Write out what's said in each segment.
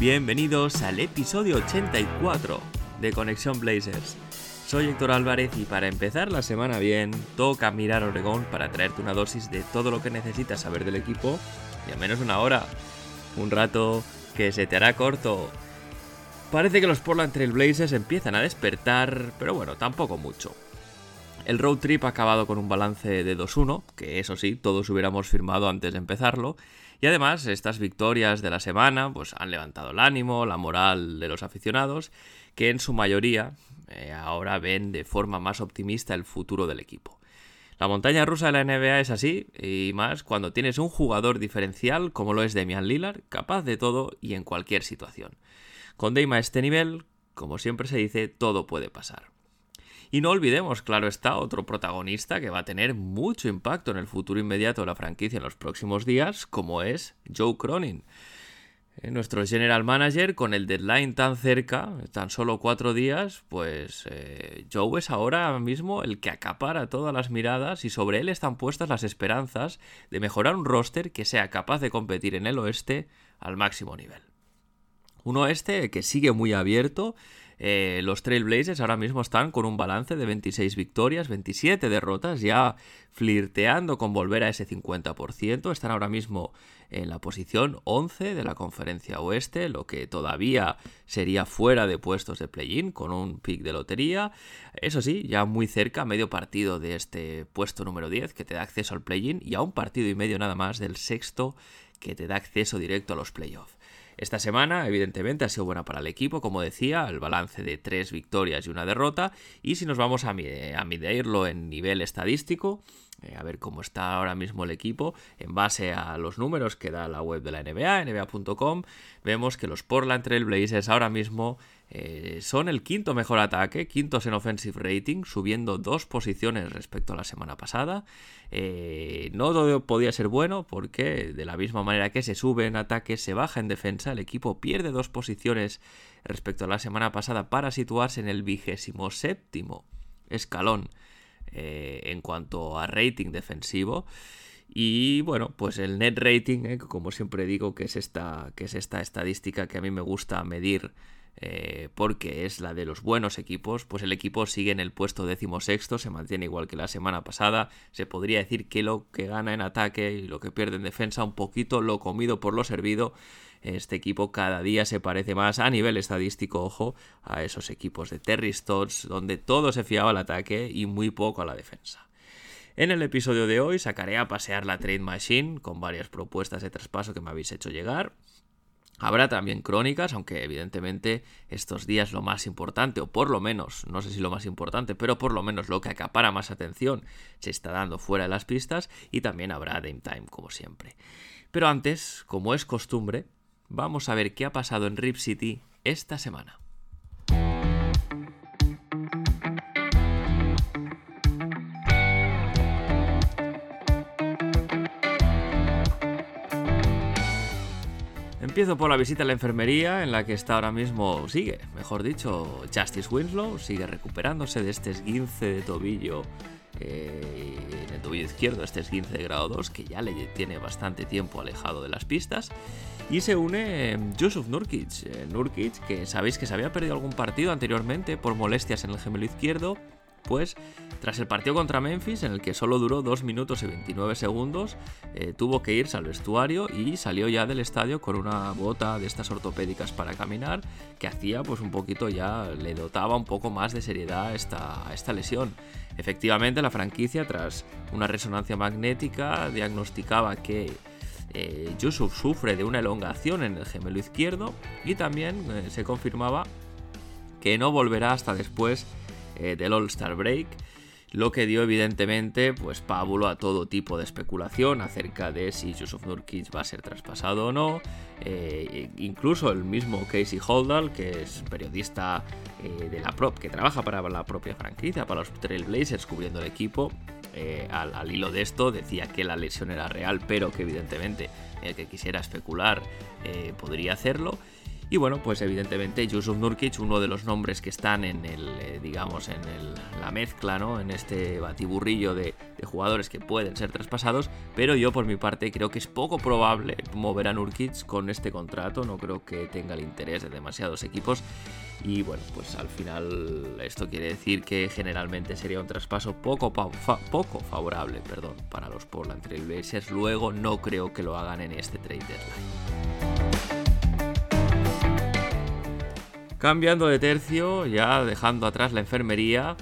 Bienvenidos al episodio 84 de Conexión Blazers. Soy Héctor Álvarez y para empezar la semana bien, toca mirar Oregón para traerte una dosis de todo lo que necesitas saber del equipo y al menos una hora. Un rato que se te hará corto. Parece que los Portland Trail Blazers empiezan a despertar, pero bueno, tampoco mucho. El road trip ha acabado con un balance de 2-1, que eso sí, todos hubiéramos firmado antes de empezarlo, y además estas victorias de la semana pues han levantado el ánimo, la moral de los aficionados, que en su mayoría eh, ahora ven de forma más optimista el futuro del equipo. La montaña rusa de la NBA es así, y más cuando tienes un jugador diferencial como lo es Demian Lillard, capaz de todo y en cualquier situación. Con Dame a este nivel, como siempre se dice, todo puede pasar. Y no olvidemos, claro está, otro protagonista que va a tener mucho impacto en el futuro inmediato de la franquicia en los próximos días, como es Joe Cronin. Eh, nuestro general manager, con el deadline tan cerca, tan solo cuatro días, pues eh, Joe es ahora mismo el que acapara todas las miradas y sobre él están puestas las esperanzas de mejorar un roster que sea capaz de competir en el oeste al máximo nivel. Un oeste que sigue muy abierto eh, los Trailblazers ahora mismo están con un balance de 26 victorias, 27 derrotas, ya flirteando con volver a ese 50%. Están ahora mismo en la posición 11 de la conferencia oeste, lo que todavía sería fuera de puestos de play-in con un pick de lotería. Eso sí, ya muy cerca, medio partido de este puesto número 10 que te da acceso al play-in y a un partido y medio nada más del sexto que te da acceso directo a los playoffs. Esta semana, evidentemente, ha sido buena para el equipo, como decía, el balance de tres victorias y una derrota. Y si nos vamos a, medirlo en nivel estadístico, eh, a ver cómo está ahora mismo el equipo, en base a los números que da la web de la NBA, nba.com, vemos que los Portland Trail Blazers ahora mismo eh, son el quinto mejor ataque, quintos en offensive rating, subiendo dos posiciones respecto a la semana pasada. Eh, no podía ser bueno porque de la misma manera que se sube en ataque, se baja en defensa. El equipo pierde dos posiciones respecto a la semana pasada para situarse en el vigésimo séptimo escalón eh, en cuanto a rating defensivo. Y bueno, pues el net rating, como siempre digo, que es, esta, que es esta estadística que a mí me gusta medir eh, porque es la de los buenos equipos, pues el equipo sigue en el puesto decimosexto, se mantiene igual que la semana pasada. Se podría decir que lo que gana en ataque y lo que pierde en defensa, un poquito lo comido por lo servido. Este equipo cada día se parece más a nivel estadístico, ojo, a esos equipos de Terry Stotts, donde todo se fiaba al ataque y muy poco a la defensa. En el episodio de hoy sacaré a pasear la Trade Machine con varias propuestas de traspaso que me habéis hecho llegar. Habrá también crónicas, aunque evidentemente estos días lo más importante, o por lo menos, no sé si lo más importante, pero por lo menos lo que acapara más atención se está dando fuera de las pistas y también habrá Dame Time, como siempre. Pero antes, como es costumbre, vamos a ver qué ha pasado en Rip City esta semana. Empiezo por la visita a la enfermería, en la que está ahora mismo, sigue, mejor dicho, Justice Winslow, sigue recuperándose de este esguince de tobillo, eh, en el tobillo izquierdo, este esguince de grado 2, que ya le tiene bastante tiempo alejado de las pistas. Y se une Nurkic, eh, Nurkic, que sabéis que se había perdido algún partido anteriormente por molestias en el gemelo izquierdo, pues tras el partido contra Memphis, en el que solo duró 2 minutos y 29 segundos, eh, tuvo que irse al vestuario y salió ya del estadio con una bota de estas ortopédicas para caminar, que hacía pues un poquito ya, le dotaba un poco más de seriedad esta, esta lesión. Efectivamente, la franquicia, tras una resonancia magnética, diagnosticaba que eh, Yusuf sufre de una elongación en el gemelo izquierdo y también eh, se confirmaba que no volverá hasta después del All-Star Break lo que dio evidentemente pues pábulo a todo tipo de especulación acerca de si Yusuf Nurkic va a ser traspasado o no. Eh, incluso el mismo Casey Holdall, que es periodista eh, de la prop, que trabaja para la propia franquicia, para los Trailblazers, cubriendo el equipo, eh, al, hilo de esto decía que la lesión era real, pero que evidentemente el que quisiera especular podría hacerlo. Y bueno, pues evidentemente Yusuf Nurkic, uno de los nombres que están en el, eh, digamos, en la mezcla, ¿no? En este batiburrillo de, jugadores que pueden ser traspasados, pero yo por mi parte creo que es poco probable mover a Nurkic con este contrato, no creo que tenga el interés de demasiados equipos. Y bueno, pues al final esto quiere decir que generalmente sería un traspaso poco, poco favorable perdón, para los Portland Trail Blazers. Luego no creo que lo hagan en este trade deadline. Cambiando de tercio, ya dejando atrás la enfermería,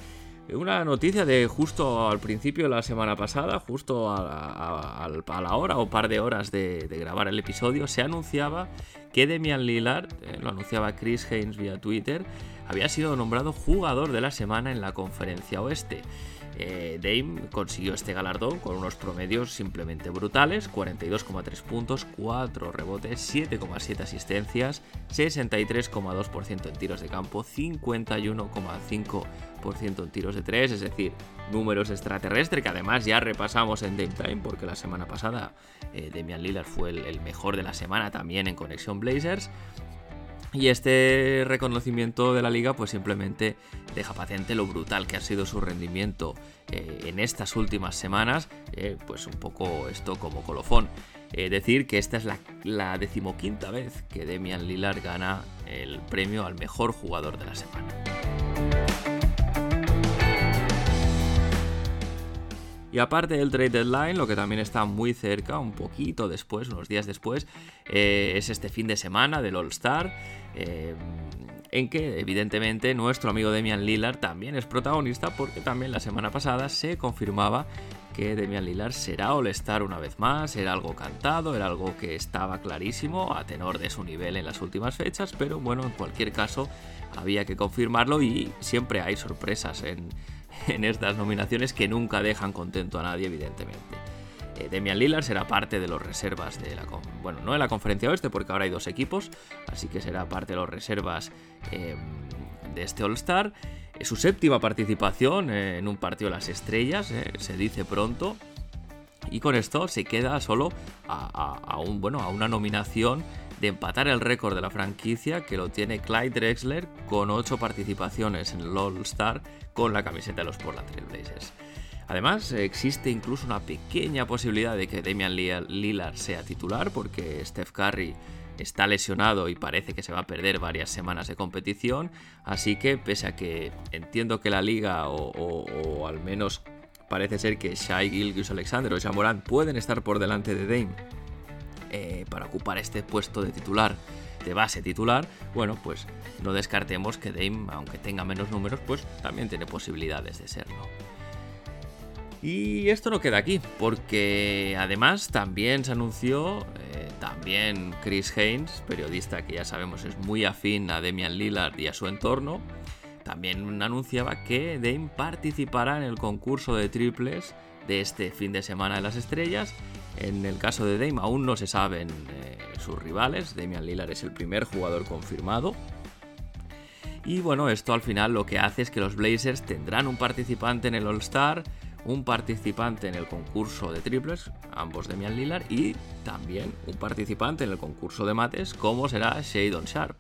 una noticia de justo al principio de la semana pasada, justo a, la hora o par de horas de, grabar el episodio, se anunciaba que Demian Lillard, eh, lo anunciaba Chris Haynes vía Twitter, había sido nombrado jugador de la semana en la conferencia oeste. Eh, Dame consiguió este galardón con unos promedios simplemente brutales, 42,3 puntos, 4 rebotes, 7,7 asistencias, 63,2% en tiros de campo, 51,5% en tiros de 3, es decir, números extraterrestres que además ya repasamos en Dame Time porque la semana pasada eh, Damian Lillard fue el, mejor de la semana también en Conexión Blazers. Y este reconocimiento de la liga pues simplemente deja patente lo brutal que ha sido su rendimiento eh, en estas últimas semanas, eh, pues un poco esto como colofón. Eh, decir que esta es la, la, decimoquinta vez que Demian Lillard gana el premio al mejor jugador de la semana. Y aparte del trade deadline, lo que también está muy cerca, un poquito después, unos días después, es este fin de semana del All Star. Eh, en que evidentemente nuestro amigo Demian Lillard también es protagonista porque también la semana pasada se confirmaba que Demian Lillard será All-Star una vez más, era algo cantado, era algo que estaba clarísimo a tenor de su nivel en las últimas fechas, pero bueno, en cualquier caso había que confirmarlo y siempre hay sorpresas en, en estas nominaciones que nunca dejan contento a nadie, evidentemente. Eh, Demian Lillard será parte de los reservas de la bueno no de la conferencia oeste porque ahora hay dos equipos así que será parte de los reservas em, de este All Star es su séptima participación en un partido de las estrellas eh, se dice pronto y con esto se queda solo a, un, bueno, a una nominación de empatar el récord de la franquicia que lo tiene Clyde Drexler con ocho participaciones en el All Star con la camiseta de los Portland Trail Blazers. Además, existe incluso una pequeña posibilidad de que Damian Lillard sea titular porque Steph Curry está lesionado y parece que se va a perder varias semanas de competición. Así que, pese a que entiendo que la liga, o, al menos parece ser que Shai Gilgis Alexander o Jamoran pueden estar por delante de Dame eh, para ocupar este puesto de titular, de base titular, bueno, pues no descartemos que Dame, aunque tenga menos números, pues también tiene posibilidades de serlo. Y esto no queda aquí, porque además también se anunció, eh, también Chris Haynes, periodista que ya sabemos es muy afín a Demian Lillard y a su entorno, también anunciaba que Dame participará en el concurso de triples de este fin de semana de las estrellas. En el caso de Dame aún no se saben eh, sus rivales, Damian Lillard es el primer jugador confirmado. Y bueno, esto al final lo que hace es que los Blazers tendrán un participante en el All Star, un participante en el concurso de triples, ambos de Mian Lillard, y también un participante en el concurso de mates, como será Shadon Sharp.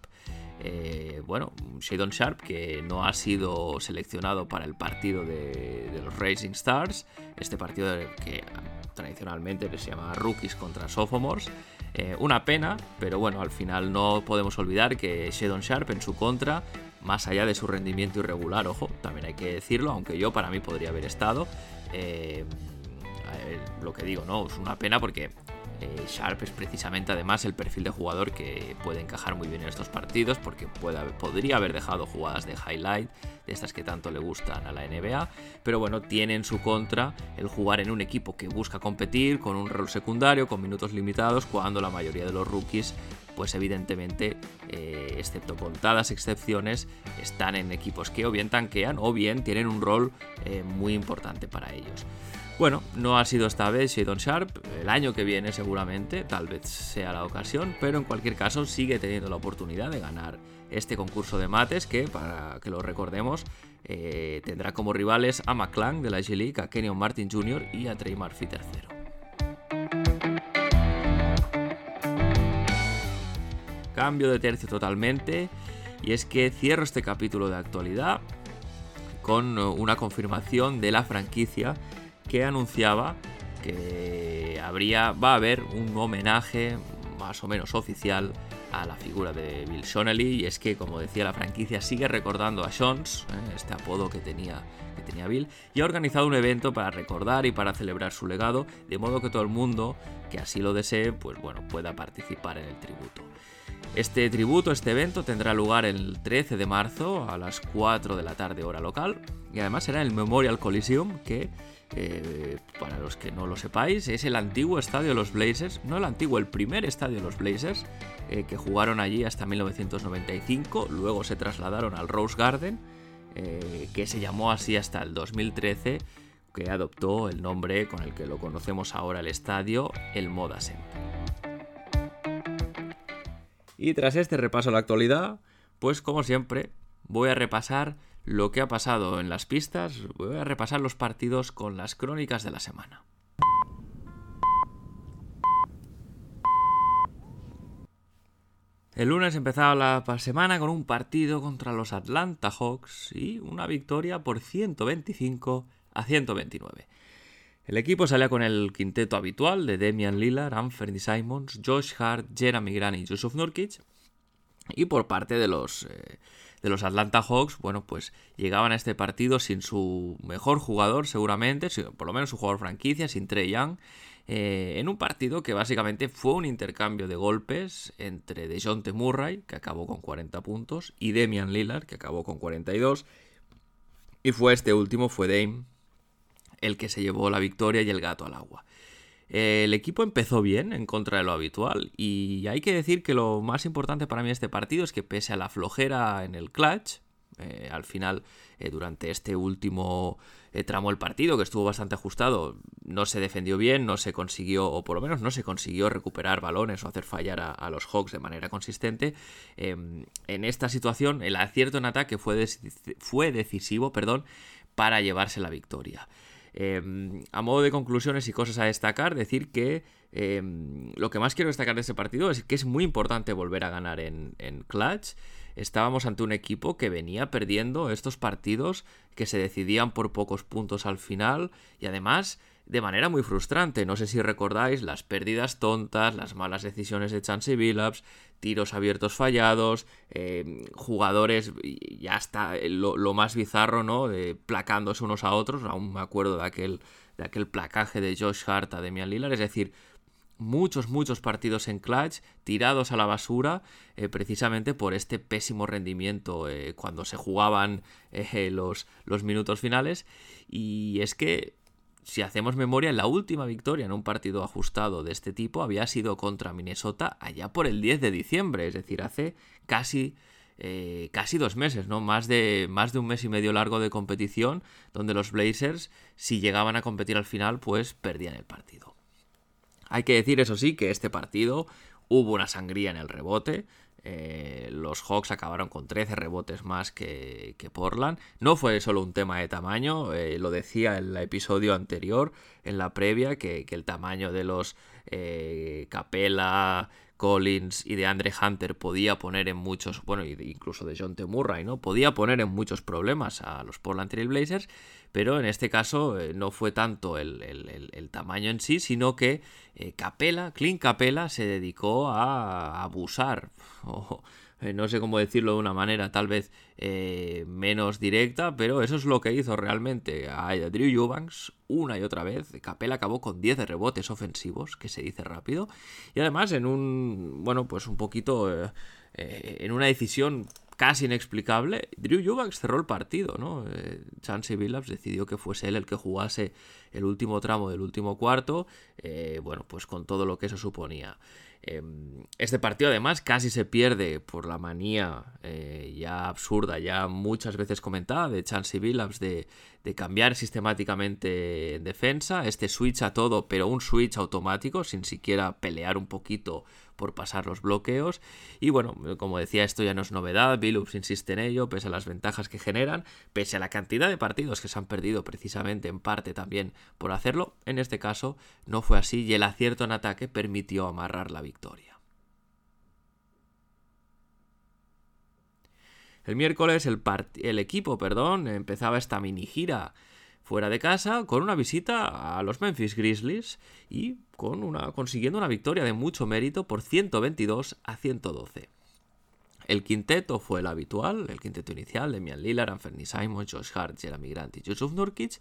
Eh, bueno, Shadon Sharp que no ha sido seleccionado para el partido de, los Racing Stars, este partido que tradicionalmente se llama Rookies contra Sophomores. Eh, una pena, pero bueno, al final no podemos olvidar que Shadon Sharp en su contra más allá de su rendimiento irregular, ojo, también hay que decirlo, aunque yo para mí podría haber estado. Eh, lo que digo, ¿no? Es una pena porque eh, Sharp es precisamente además el perfil de jugador que puede encajar muy bien en estos partidos porque podría haber dejado jugadas de highlight, de estas que tanto le gustan a la NBA, pero bueno, tiene en su contra el jugar en un equipo que busca competir con un rol secundario, con minutos limitados, cuando la mayoría de los rookies pues evidentemente, eh, excepto contadas excepciones, están en equipos que o bien tanquean o bien tienen un rol eh, muy importante para ellos. Bueno, no ha sido esta vez Shadon Sharp, el año que viene seguramente, tal vez sea la ocasión, pero en cualquier caso sigue teniendo la oportunidad de ganar este concurso de mates que, para que lo recordemos, eh, tendrá como rivales a McClung de la G-League, a Kenyon Martin Jr. y a Trey Murphy III. Cambio de tercio totalmente, y es que cierro este capítulo de actualidad con una confirmación de la franquicia que anunciaba que habría, va a haber un homenaje más o menos oficial a la figura de Bill Shonely y es que como decía la franquicia sigue recordando a Shons, ¿eh? este apodo que tenía, que tenía Bill, y ha organizado un evento para recordar y para celebrar su legado, de modo que todo el mundo que así lo desee, pues bueno, pueda participar en el tributo. Este tributo, este evento, tendrá lugar el 13 de marzo a las 4 de la tarde hora local y además será el Memorial Coliseum que, eh, para los que no lo sepáis, es el antiguo estadio de los Blazers, no el antiguo, el primer estadio de los Blazers, eh, que jugaron allí hasta 1995, luego se trasladaron al Rose Garden, eh, que se llamó así hasta el 2013, que adoptó el nombre con el que lo conocemos ahora el estadio, el Moda Center. Y tras este repaso a la actualidad, pues como siempre, voy a repasar lo que ha pasado en las pistas, voy a repasar los partidos con las crónicas de la semana. El lunes empezaba la semana con un partido contra los Atlanta Hawks y una victoria por 125 a 129. El equipo salía con el quinteto habitual de Damian Lillard, Anthony Simons, Josh Hart, Jeremy Grant y Yusuf Nurkic. Y por parte de los, eh, de los Atlanta Hawks, bueno, pues llegaban a este partido sin su mejor jugador, seguramente, por lo menos su jugador franquicia, sin Trey Young, eh, en un partido que básicamente fue un intercambio de golpes entre DeJounte Murray, que acabó con 40 puntos, y Damian Lillard, que acabó con 42. Y fue este último, fue Dame, el que se llevó la victoria y el gato al agua. El equipo empezó bien en contra de lo habitual y hay que decir que lo más importante para mí este partido es que pese a la flojera en el clutch, eh, al final eh, durante este último eh, tramo del partido que estuvo bastante ajustado no se defendió bien, no se consiguió o por lo menos no se consiguió recuperar balones o hacer fallar a, los Hawks de manera consistente. Em, en esta situación el acierto en ataque fue, fue decisivo perdón, para llevarse la victoria. Em, a modo de conclusiones y cosas a destacar, decir que em, lo que más quiero destacar de ese partido es que es muy importante volver a ganar en, en clutch. Estábamos ante un equipo que venía perdiendo estos partidos que se decidían por pocos puntos al final y además de manera muy frustrante. No sé si recordáis las pérdidas tontas, las malas decisiones de Chance Billups, tiros abiertos fallados, eh, jugadores, ya está lo, lo, más bizarro, ¿no? De placándose unos a otros. Aún me acuerdo de aquel, de aquel placaje de Josh Hart a Demian Lillard. Es decir, muchos, muchos partidos en clutch tirados a la basura eh, precisamente por este pésimo rendimiento eh, cuando se jugaban los, los minutos finales. Y es que si hacemos memoria, la última victoria en un partido ajustado de este tipo había sido contra Minnesota allá por el 10 de diciembre, es decir, hace casi, eh, casi dos meses, ¿no? Más de, más de un mes y medio largo de competición, donde los Blazers, si llegaban a competir al final, pues perdían el partido. Hay que decir, eso sí, que este partido hubo una sangría en el rebote, eh, los Hawks acabaron con 13 rebotes más que, Portland. No fue solo un tema de tamaño, eh, lo decía en el episodio anterior, en la previa, que, el tamaño de los eh, Capella, Collins y de Andre Hunter podía poner en muchos, bueno, incluso de John T. Murray, ¿no? Podía poner en muchos problemas a los Portland Trail Blazers, pero en este caso eh, no fue tanto el, tamaño en sí, sino que eh, Capela, Clint Capela, se dedicó a abusar, eh, no sé cómo decirlo de una manera tal vez menos directa, pero eso es lo que hizo realmente a Drew Eubanks una y otra vez. Capela acabó con 10 rebotes ofensivos, que se dice rápido, y además en un, bueno, pues un poquito... en una decisión casi inexplicable, Drew Eubanks cerró el partido, ¿no? Eh, Chansey Billups decidió que fuese él el que jugase el último tramo del último cuarto, eh, bueno, pues con todo lo que eso suponía. Em, este partido además casi se pierde por la manía eh, ya absurda, ya muchas veces comentada de Chansey Billups de, de, cambiar sistemáticamente en defensa, este switch a todo, pero un switch automático sin siquiera pelear un poquito por pasar los bloqueos. Y bueno, como decía, esto ya no es novedad, Billups insiste en ello, pese a las ventajas que generan, pese a la cantidad de partidos que se han perdido precisamente en parte también por hacerlo, en este caso no fue así y el acierto en ataque permitió amarrar la victoria. El miércoles el, equipo perdón, empezaba esta mini gira fuera de casa con una visita a los Memphis Grizzlies y con una, consiguiendo una victoria de mucho mérito por 122 a 112. El quinteto fue el habitual, el quinteto inicial, Demian Lillard, Anthony Simon, Josh Hart, Jeremy Grant y Yusuf Nurkic.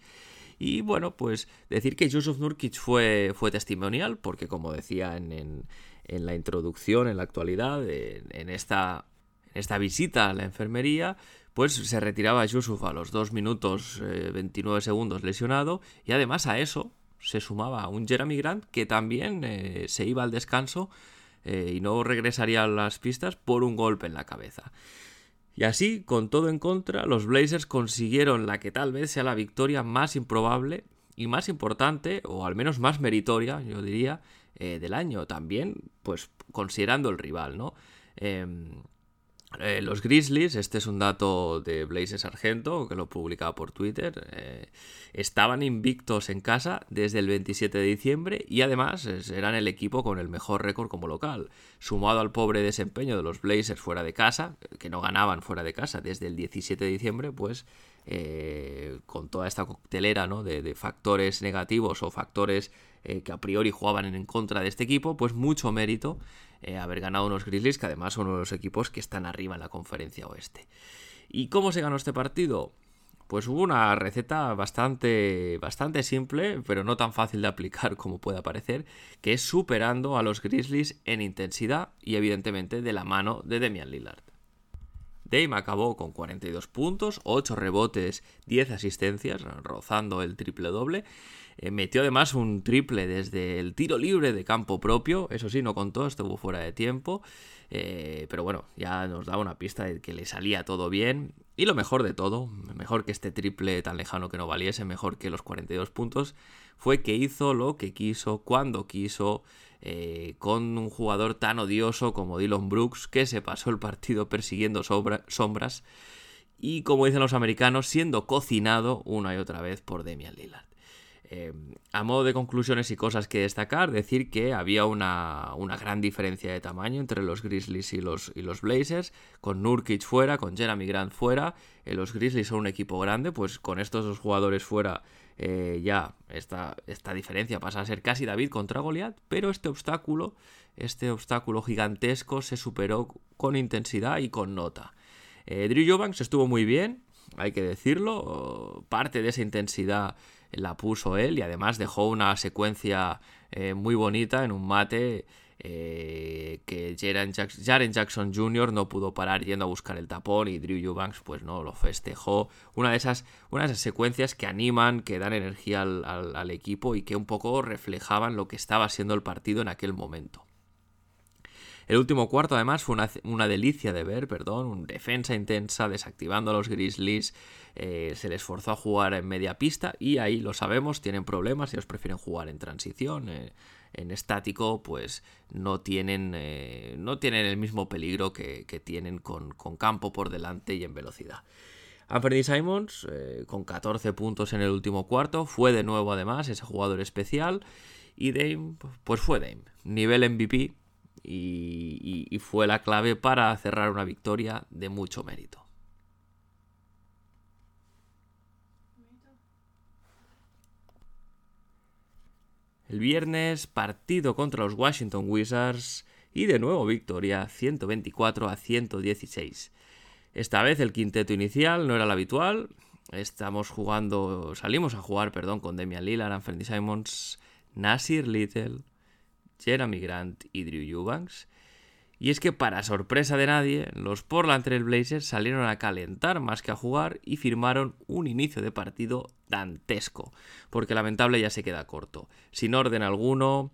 Y bueno, pues decir que Yusuf Nurkic fue, fue testimonial, porque como decía en, la introducción, en la actualidad, en, esta, en esta visita a la enfermería, pues se retiraba Yusuf a los 2 minutos 29 eh, segundos lesionado y además a eso se sumaba un Jeremy Grant que también eh, se iba al descanso eh, y no regresaría a las pistas por un golpe en la cabeza. Y así, con todo en contra, los Blazers consiguieron la que tal vez sea la victoria más improbable y más importante, o al menos más meritoria, yo diría, del año. También, pues considerando el rival, ¿no? Eh, los Grizzlies, este es un dato de Blaze Sargento, que lo publicaba por Twitter, eh, estaban invictos en casa desde el 27 de diciembre y además eran el equipo con el mejor récord como local. Sumado al pobre desempeño de los Blazers fuera de casa, que no ganaban fuera de casa desde el 17 de diciembre, pues eh, con toda esta coctelera ¿no? de, factores negativos o factores que a priori jugaban en contra de este equipo, pues mucho mérito eh, haber ganado unos Grizzlies que además son uno de los equipos que están arriba en la conferencia oeste. ¿Y cómo se ganó este partido? Pues hubo una receta bastante, bastante simple, pero no tan fácil de aplicar como pueda parecer, que es superando a los Grizzlies en intensidad y evidentemente de la mano de Demian Lillard. Dame acabó con 42 puntos, 8 rebotes, 10 asistencias, rozando el triple doble, eh, metió además un triple desde el tiro libre de campo propio. Eso sí, no contó, estuvo fuera de tiempo. Eh, pero bueno, ya nos daba una pista de que le salía todo bien. Y lo mejor de todo, mejor que este triple tan lejano que no valiese, mejor que los 42 puntos, fue que hizo lo que quiso, cuando quiso, eh, con un jugador tan odioso como Dylan Brooks, que se pasó el partido persiguiendo sombras. Y como dicen los americanos, siendo cocinado una y otra vez por Demian Lillard. Eh, a modo de conclusiones y cosas que destacar, decir que había una, gran diferencia de tamaño entre los Grizzlies y los, y los Blazers, con Nurkic fuera, con Jeremy Grant fuera. Eh, los Grizzlies son un equipo grande, pues con estos dos jugadores fuera eh, ya esta, esta diferencia pasa a ser casi David contra Goliath, pero este obstáculo, este obstáculo gigantesco se superó con intensidad y con nota. Drew Eubanks estuvo muy bien, hay que decirlo, parte de esa intensidad la puso él y además dejó una secuencia eh, muy bonita en un mate eh, que Jaren Jackson, Jr. no pudo parar yendo a buscar el tapón y Drew Eubanks pues no lo festejó. Una de esas, una de esas secuencias que animan, que dan energía al equipo y que un poco reflejaban lo que estaba siendo el partido en aquel momento. El último cuarto, además, fue una, delicia de ver, perdón, un defensa intensa, desactivando a los Grizzlies. Eh, se les forzó a jugar en media pista y ahí lo sabemos, tienen problemas, ellos prefieren jugar en transición. Eh, en estático, pues no tienen, eh, no tienen el mismo peligro que, tienen con, campo por delante y en velocidad. Anthony Simons, con 14 puntos en el último cuarto, fue de nuevo además ese jugador especial. Y Dame, pues fue Dame. Nivel MVP, y, fue la clave para cerrar una victoria de mucho mérito. El viernes, partido contra los Washington Wizards y de nuevo victoria 124 a 116. Esta vez el quinteto inicial no era el habitual. Estamos jugando, salimos a jugar, perdón, con Demian Lillard, Anthony Simons, Nasir Little, Jeremy Grant y Drew Eubanks. Y es que para sorpresa de nadie, los Portland Trail Blazers salieron a calentar más que a jugar y firmaron un inicio de partido dantesco, porque lamentable ya se queda corto, sin orden alguno,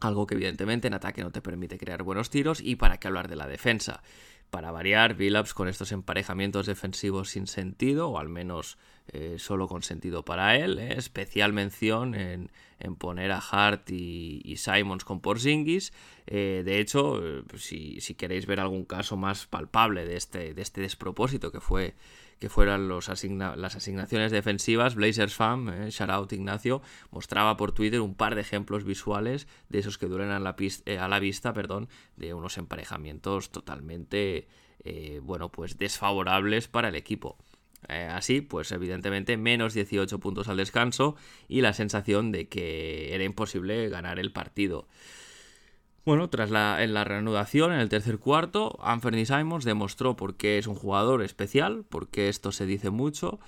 algo que evidentemente en ataque no te permite crear buenos tiros y para qué hablar de la defensa. Para variar, Billups con estos emparejamientos defensivos sin sentido, o al menos eh, solo con sentido para él. Eh, especial mención en, poner a Hart y, Simons con Porzingis. Eh, de hecho, si, si, queréis ver algún caso más palpable de este, de este despropósito que fue que fueran los las asignaciones defensivas, Blazers Fan, eh, shout Ignacio, mostraba por Twitter un par de ejemplos visuales de esos que duelen a la, eh, vista, perdón, de unos emparejamientos totalmente, eh, bueno, pues desfavorables para el equipo. así, pues evidentemente menos 18 puntos al descanso y la sensación de que era imposible ganar el partido. Bueno, tras la, en la reanudación, en el tercer cuarto, Anthony Simons demostró por qué es un jugador especial, porque esto se dice mucho,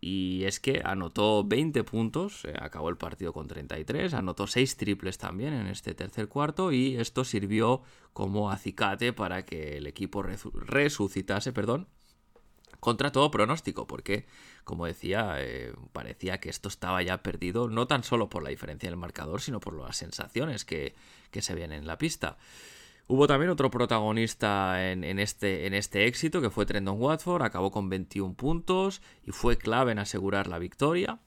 y es que anotó 20 puntos, eh, acabó el partido con 33, anotó 6 triples también en este tercer cuarto, y esto sirvió como acicate para que el equipo resucitase, perdón, contra todo pronóstico, porque, como decía, eh, parecía que esto estaba ya perdido, no tan solo por la diferencia del marcador, sino por las sensaciones que, se ven en la pista. Hubo también otro protagonista en, este, en este éxito, que fue Trendon Watford, acabó con 21 puntos y fue clave en asegurar la victoria.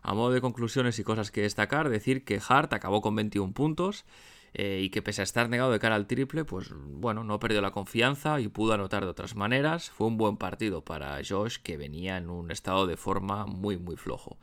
A modo de conclusiones y cosas que destacar, decir que Hart acabó con 21 puntos, eh, y que pese a estar negado de cara al triple, pues bueno, no perdió la confianza y pudo anotar de otras maneras. Fue un buen partido para Josh que venía en un estado de forma muy muy flojo.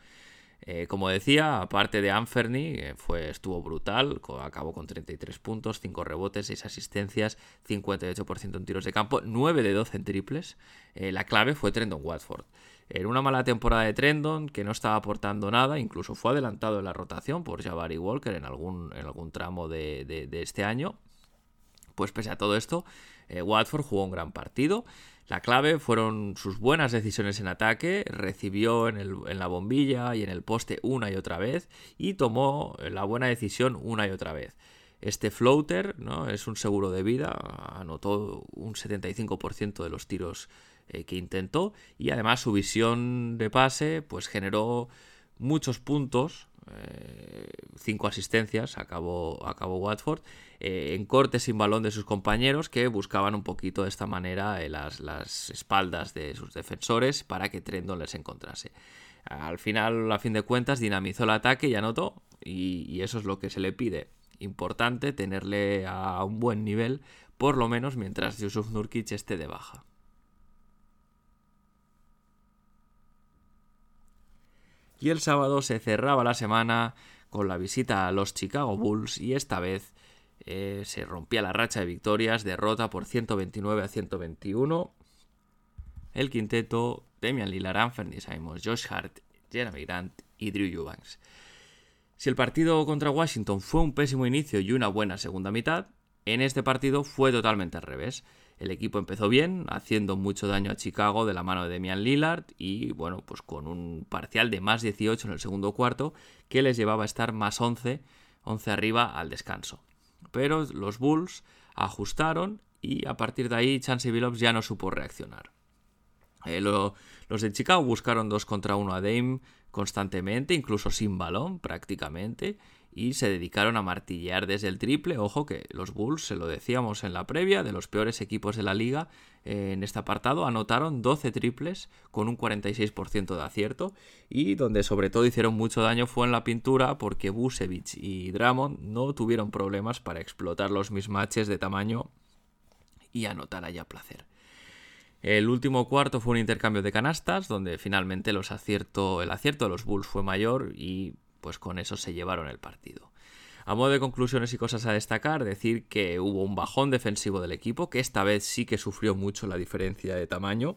Eh, como decía, aparte de Anferny, eh, fue, estuvo brutal, acabó con 33 puntos, 5 rebotes, 6 asistencias, 58% en tiros de campo, 9 de 12 en triples. la clave fue Trendon Watford. En una mala temporada de Trendon, que no estaba aportando nada, incluso fue adelantado en la rotación por Jabari Walker en algún, en algún tramo de, este año. Pues pese a todo esto, eh, Watford jugó un gran partido. La clave fueron sus buenas decisiones en ataque, recibió en, en, la bombilla y en el poste una y otra vez y tomó la buena decisión una y otra vez. Este floater ¿no? es un seguro de vida, anotó un 75% de los tiros eh, que intentó y además su visión de pase pues generó muchos puntos, eh, cinco asistencias acabó, acabó Watford, eh, en corte sin balón de sus compañeros que buscaban un poquito de esta manera las, las, espaldas de sus defensores para que Trendon les encontrase. Al final, a fin de cuentas, dinamizó el ataque y anotó, y, y eso es lo que se le pide. Importante tenerle a un buen nivel, por lo menos mientras Yusuf Nurkic esté de baja. Y el sábado se cerraba la semana con la visita a los Chicago Bulls y esta vez eh, se rompía la racha de victorias, derrota por 129 a 121. El quinteto, Demian Lillard, Anthony Simons, Josh Hart, Jeremy Grant y Drew Eubanks. Si el partido contra Washington fue un pésimo inicio y una buena segunda mitad, en este partido fue totalmente al revés. El equipo empezó bien, haciendo mucho daño a Chicago de la mano de Demian Lillard y bueno, pues con un parcial de más 18 en el segundo cuarto que les llevaba a estar más 11, 11 arriba al descanso. Pero los Bulls ajustaron y a partir de ahí Chancey Billups ya no supo reaccionar. Eh, los de Chicago buscaron dos contra uno a Dame constantemente, incluso sin balón prácticamente, y se dedicaron a martillear desde el triple. Ojo que los Bulls, se lo decíamos en la previa, de los peores equipos de la liga eh, en este apartado, anotaron 12 triples con un 46% de acierto y donde sobre todo hicieron mucho daño fue en la pintura porque Busevich y Drummond no tuvieron problemas para explotar los mismatches de tamaño y anotar allá placer. El último cuarto fue un intercambio de canastas, donde finalmente los acierto, el acierto de los Bulls fue mayor y pues con eso se llevaron el partido. A modo de conclusiones y cosas a destacar, decir que hubo un bajón defensivo del equipo, que esta vez sí que sufrió mucho la diferencia de tamaño.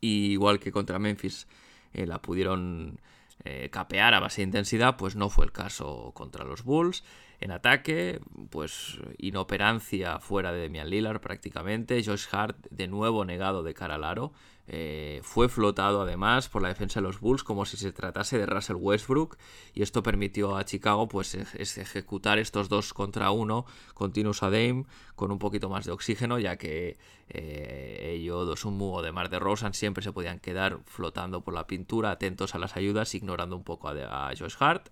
Y igual que contra Memphis eh, la pudieron eh, capear a base de intensidad, pues no fue el caso contra los Bulls. En ataque, pues inoperancia fuera de Demian Lillard prácticamente. Josh Hart de nuevo negado de cara al aro. Eh, fue flotado además por la defensa de los Bulls como si se tratase de Russell Westbrook y esto permitió a Chicago pues ejecutar estos dos contra uno continuos a Dame con un poquito más de oxígeno ya que eh, ellos un o de Mar de Rosan siempre se podían quedar flotando por la pintura atentos a las ayudas ignorando un poco a, a Josh Hart.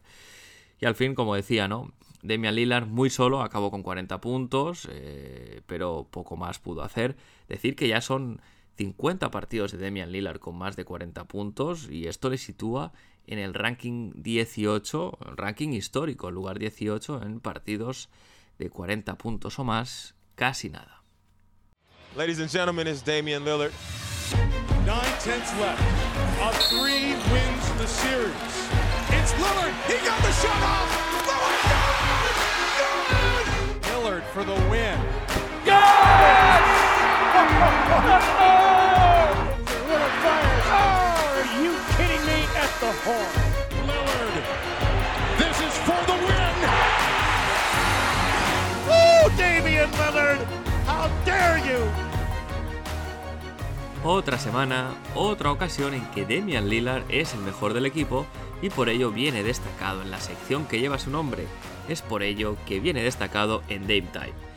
Y al fin como decía no Damian Lillard muy solo acabó con 40 puntos eh, pero poco más pudo hacer. Decir que ya son 50 partidos de Damian Lillard con más de 40 puntos y esto le sitúa en el ranking 18, el ranking histórico, el lugar 18 en partidos de 40 puntos o más, casi nada. Ladies and gentlemen, it's Damian Lillard. Nine tenths left. A three wins the series. It's Lillard. He got the shot off. Lillard. Lillard for the win. Yes! Otra semana, otra ocasión en que Damian Lillard es el mejor del equipo y por ello viene destacado en la sección que lleva su nombre. Es por ello que viene destacado en Dame Time.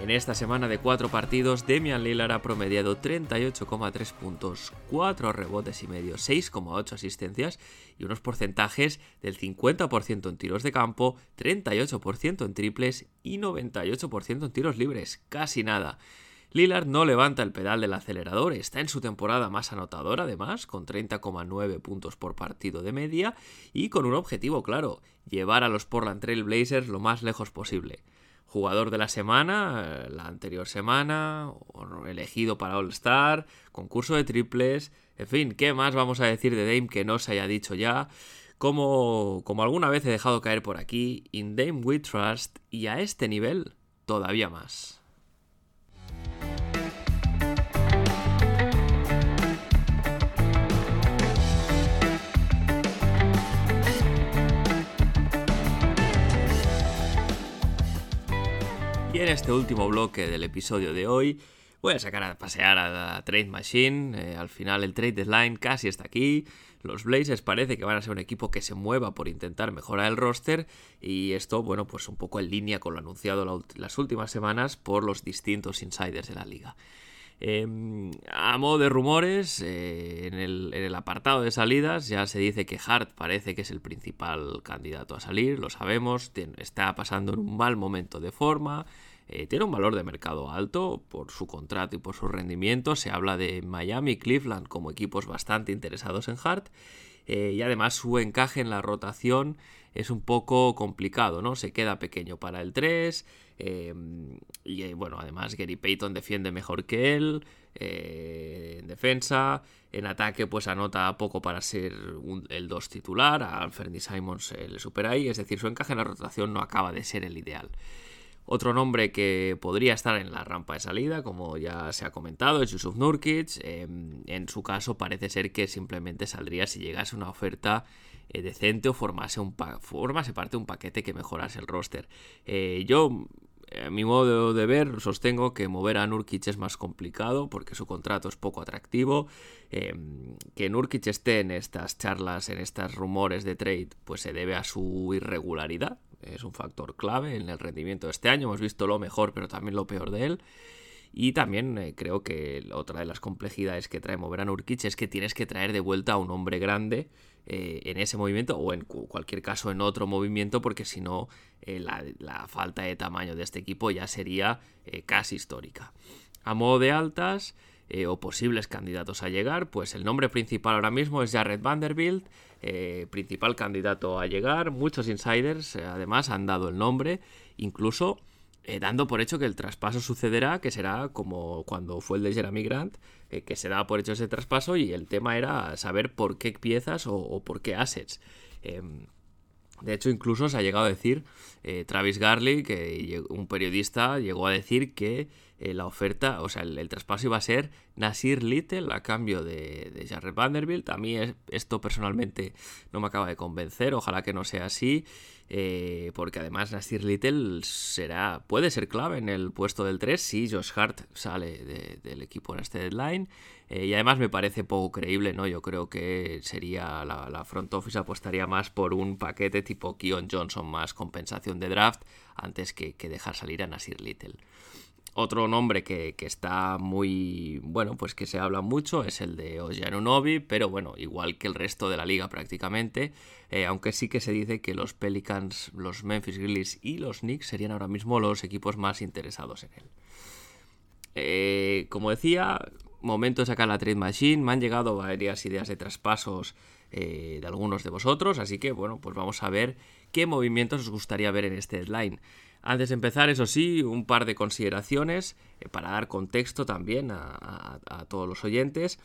En esta semana de cuatro partidos, Demian Lillard ha promediado 38,3 puntos, 4 rebotes y medio, 6,8 asistencias y unos porcentajes del 50% en tiros de campo, 38% en triples y 98% en tiros libres, casi nada. Lillard no levanta el pedal del acelerador, está en su temporada más anotadora además, con 30,9 puntos por partido de media y con un objetivo claro, llevar a los Portland Trail Blazers lo más lejos posible jugador de la semana, eh, la anterior semana, elegido para All Star, concurso de triples, en fin, ¿qué más vamos a decir de Dame que no se haya dicho ya? Como, como alguna vez he dejado caer por aquí, in Dame we trust y a este nivel todavía más. En este último bloque del episodio de hoy voy a sacar a pasear a la Trade Machine. Eh, al final el Trade Deadline casi está aquí. Los Blazers parece que van a ser un equipo que se mueva por intentar mejorar el roster y esto, bueno, pues un poco en línea con lo anunciado las últimas semanas por los distintos insiders de la liga. Em, a modo de rumores, eh, en, el, en, el, apartado de salidas ya se dice que Hart parece que es el principal candidato a salir, lo sabemos, está pasando en un mal momento de forma, eh, tiene un valor de mercado alto por su contrato y por su rendimiento. Se habla de Miami y Cleveland como equipos bastante interesados en Hart. Eh, y además su encaje en la rotación es un poco complicado, ¿no? Se queda pequeño para el 3. Eh, y bueno, además Gary Payton defiende mejor que él. en defensa. En ataque, pues anota poco para ser el 2 titular. A Fernie Simons le supera ahí. Es decir, su encaje en la rotación no acaba de ser el ideal. Otro nombre que podría estar en la rampa de salida, como ya se ha comentado, es Yusuf Nurkic. Em, en su caso parece ser que simplemente saldría si llegase una oferta eh, decente o formase, un parte de un paquete que mejorase el roster. Eh, yo a mi modo de ver, sostengo que mover a Nurkic es más complicado porque su contrato es poco atractivo. Em, que Nurkic esté en estas charlas, en estos rumores de trade, pues se debe a su irregularidad es un factor clave en el rendimiento de este año. Hemos visto lo mejor, pero también lo peor de él. Y también eh, creo que otra de las complejidades que trae mover a Nurkic es que tienes que traer de vuelta a un hombre grande eh, en ese movimiento o en cualquier caso en otro movimiento, porque si no, eh, la, falta de tamaño de este equipo ya sería casi histórica. A modo de altas o posibles candidatos a llegar, pues el nombre principal ahora mismo es Jared Vanderbilt. Eh, principal candidato a llegar. Muchos insiders eh, además han dado el nombre, incluso eh, dando por hecho que el traspaso sucederá, que será como cuando fue el de Jeremy Grant, que se da por hecho ese traspaso y el tema era saber por qué piezas o, por qué assets. Em, de hecho, incluso se ha llegado a decir, Travis Garley, que un periodista llegó a decir que eh, la oferta, o sea, el, traspaso iba a ser Nasir Little a cambio de, de Jared Vanderbilt. A mí esto personalmente no me acaba de convencer, ojalá que no sea así. eh, porque además Nasir Little será, puede ser clave en el puesto del 3 si Josh Hart sale del equipo en este deadline. Eh, y además me parece poco creíble, ¿no? Yo creo que sería la, front office apostaría más por un paquete tipo Keon Johnson más compensación de draft antes que, que dejar salir a Nasir Little. Otro nombre que, está muy, bueno, pues que se habla mucho es el de Ojanunobi, pero bueno, igual que el resto de la liga prácticamente, eh, aunque sí que se dice que los Pelicans, los Memphis Grizzlies y los Knicks serían ahora mismo los equipos más interesados en él. Eh, como decía, momento de sacar la Trade Machine, me han llegado varias ideas de traspasos eh, de algunos de vosotros, así que bueno, pues vamos a ver qué movimientos os gustaría ver en este deadline. Antes de empezar, eso sí, un par de consideraciones eh, para dar contexto también a, todos los oyentes.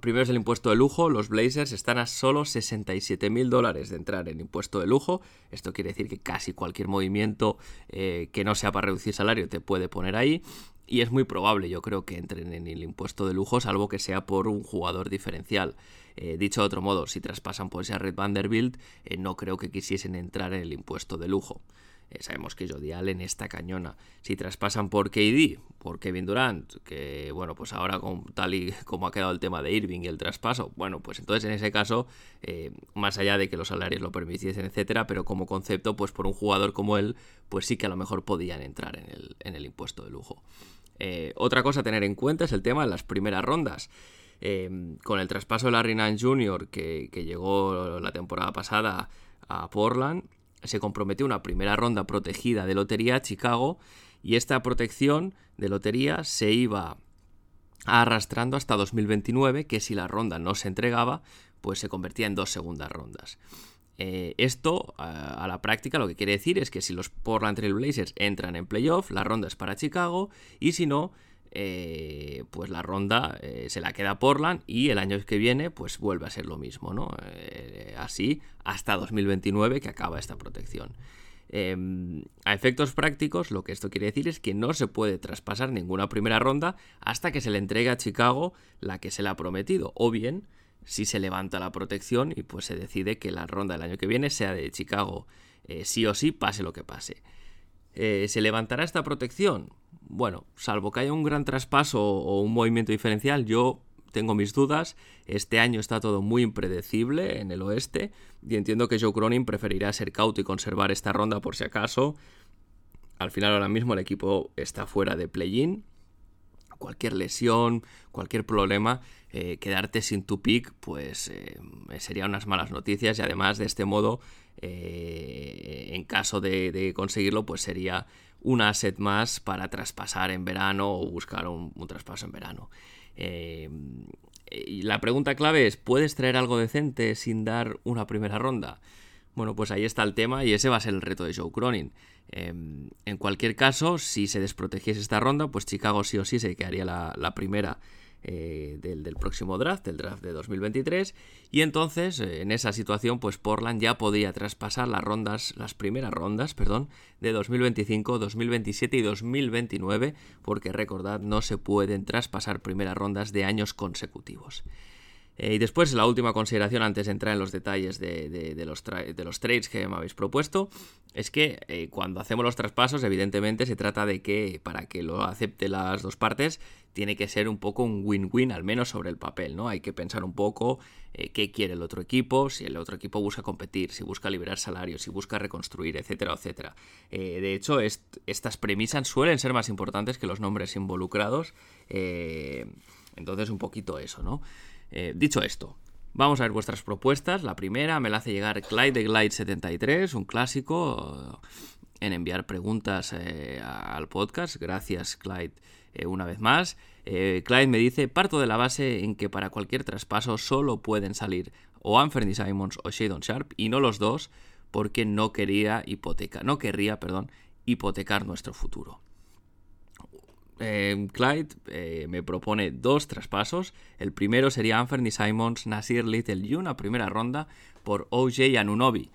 Primero es el impuesto de lujo. Los Blazers están a solo 67 mil dólares de entrar en impuesto de lujo. Esto quiere decir que casi cualquier movimiento eh, que no sea para reducir salario te puede poner ahí. Y es muy probable, yo creo, que entren en el impuesto de lujo, salvo que sea por un jugador diferencial. Eh, dicho de otro modo, si traspasan por ese Red Vanderbilt, no creo que quisiesen entrar en el impuesto de lujo. Eh, sabemos que Jody Allen está cañona. Si traspasan por KD, por Kevin Durant, que bueno, pues ahora con, tal y como ha quedado el tema de Irving y el traspaso, bueno, pues entonces en ese caso, eh, más allá de que los salarios lo permitiesen, etcétera, pero como concepto, pues por un jugador como él, pues sí que a lo mejor podían entrar en el, en el impuesto de lujo. Eh, otra cosa a tener en cuenta es el tema de las primeras rondas. con el traspaso de Larry Nance Jr., que, que llegó la temporada pasada a Portland, se comprometió una primera ronda protegida de lotería a Chicago y esta protección de lotería se iba arrastrando hasta 2029, que si la ronda no se entregaba, pues se convertía en dos segundas rondas. Eh, esto, a, la práctica, lo que quiere decir es que si los Portland Trail Blazers entran en playoff, la ronda es para Chicago, y si no, eh, pues la ronda eh, se la queda Portland y el año que viene pues vuelve a ser lo mismo, ¿no? Eh, así hasta 2029 que acaba esta protección. Em, a efectos prácticos, lo que esto quiere decir es que no se puede traspasar ninguna primera ronda hasta que se le entregue a Chicago la que se le ha prometido, o bien si se levanta la protección y pues se decide que la ronda del año que viene sea de Chicago, sí o sí, pase lo que pase. ¿Se levantará esta protección? bueno, salvo que haya un gran traspaso o un movimiento diferencial, yo tengo mis dudas. Este año está todo muy impredecible en el oeste y entiendo que Joe Cronin preferirá ser cauto y conservar esta ronda por si acaso. Al final ahora mismo el equipo está fuera de play-in. Cualquier lesión, cualquier problema, eh, quedarte sin tu pick, pues eh, sería unas malas noticias y además de este modo, eh, en caso de conseguirlo, pues sería un asset más para traspasar en verano o buscar un, traspaso en verano. Eh, y la pregunta clave es, ¿puedes traer algo decente sin dar una primera ronda? Bueno, pues ahí está el tema y ese va a ser el reto de Joe Cronin. Em, en cualquier caso, si se desprotegiese esta ronda, pues Chicago sí o sí se quedaría la primera eh, del, próximo draft, del draft de 2023. Y entonces, eh, en esa situación, pues Portland ya podía traspasar las rondas, las primeras rondas, perdón, de 2025, 2027 y 2029, porque recordad, no se pueden traspasar primeras rondas de años consecutivos. Eh, y después, la última consideración antes de entrar en los detalles de, los, de los, trades que me habéis propuesto, es que cuando hacemos los traspasos, evidentemente se trata de que para que lo acepte las dos partes, tiene que ser un poco un win-win, al menos sobre el papel, ¿no? Hay que pensar un poco eh, qué quiere el otro equipo, si el otro equipo busca competir, si busca liberar salarios, si busca reconstruir, etcétera, etcétera. Eh, de hecho, estas premisas suelen ser más importantes que los nombres involucrados. Eh, entonces, un poquito eso, ¿no? Dicho esto, Vamos a ver vuestras propuestas. La primera me la hace llegar Clyde de Glide 73, un clásico en enviar preguntas al podcast. Gracias, Clyde, eh, una vez más. Eh, Clyde me dice, parto de la base en que para cualquier traspaso solo pueden salir o Anthony Simons o Shadon Sharp y no los dos porque no quería hipoteca, no querría, perdón, hipotecar nuestro futuro. Eh, Clyde me propone dos traspasos. El primero sería Anthony Simons, Nasir Little y una primera ronda por OJ Anunobi.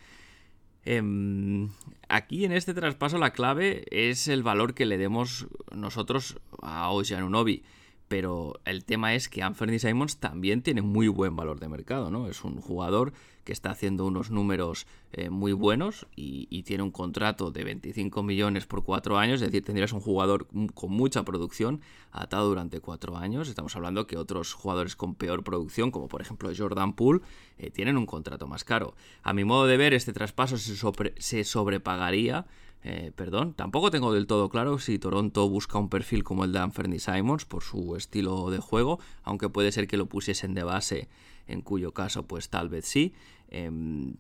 Em, aquí en este traspaso la clave es el valor que le demos nosotros a Oceanunobi. Pero el tema es que Anthony Simons también tiene muy buen valor de mercado, ¿no? Es un jugador que está haciendo unos números eh, muy buenos y, tiene un contrato de 25 millones por cuatro años, es decir, tendrías un jugador con mucha producción atado durante cuatro años. Estamos hablando que otros jugadores con peor producción, como por ejemplo Jordan Poole, eh, tienen un contrato más caro. A mi modo de ver, este traspaso se, se sobrepagaría eh, perdón, tampoco tengo del todo claro si Toronto busca un perfil como el de Anthony Simons por su estilo de juego, aunque puede ser que lo pusiesen de base, en cuyo caso pues tal vez sí. Em,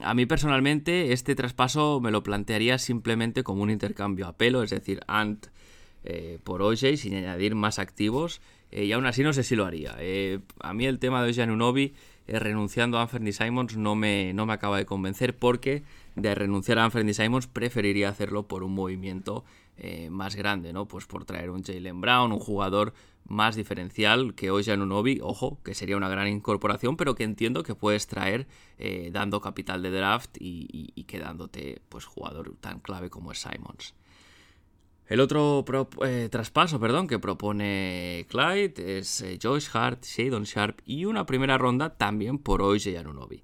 a mí personalmente este traspaso me lo plantearía simplemente como un intercambio a pelo, es decir, Ant eh, por OJ sin añadir más activos, eh, y aún así no sé si lo haría. a mí el tema de OJ Anunobi renunciando a Anthony Simons no me, no me acaba de convencer porque de renunciar a Anthony Simons, preferiría hacerlo por un movimiento eh, más grande, ¿no? Pues por traer un Jalen Brown, un jugador más diferencial que hoy un Unobi, ojo, que sería una gran incorporación, pero que entiendo que puedes traer eh, dando capital de draft y, quedándote pues jugador tan clave como es Simons. El otro eh, traspaso perdón, que propone Clyde es Joyce Hart, Shadon Sharp y una primera ronda también por hoy Anunobi.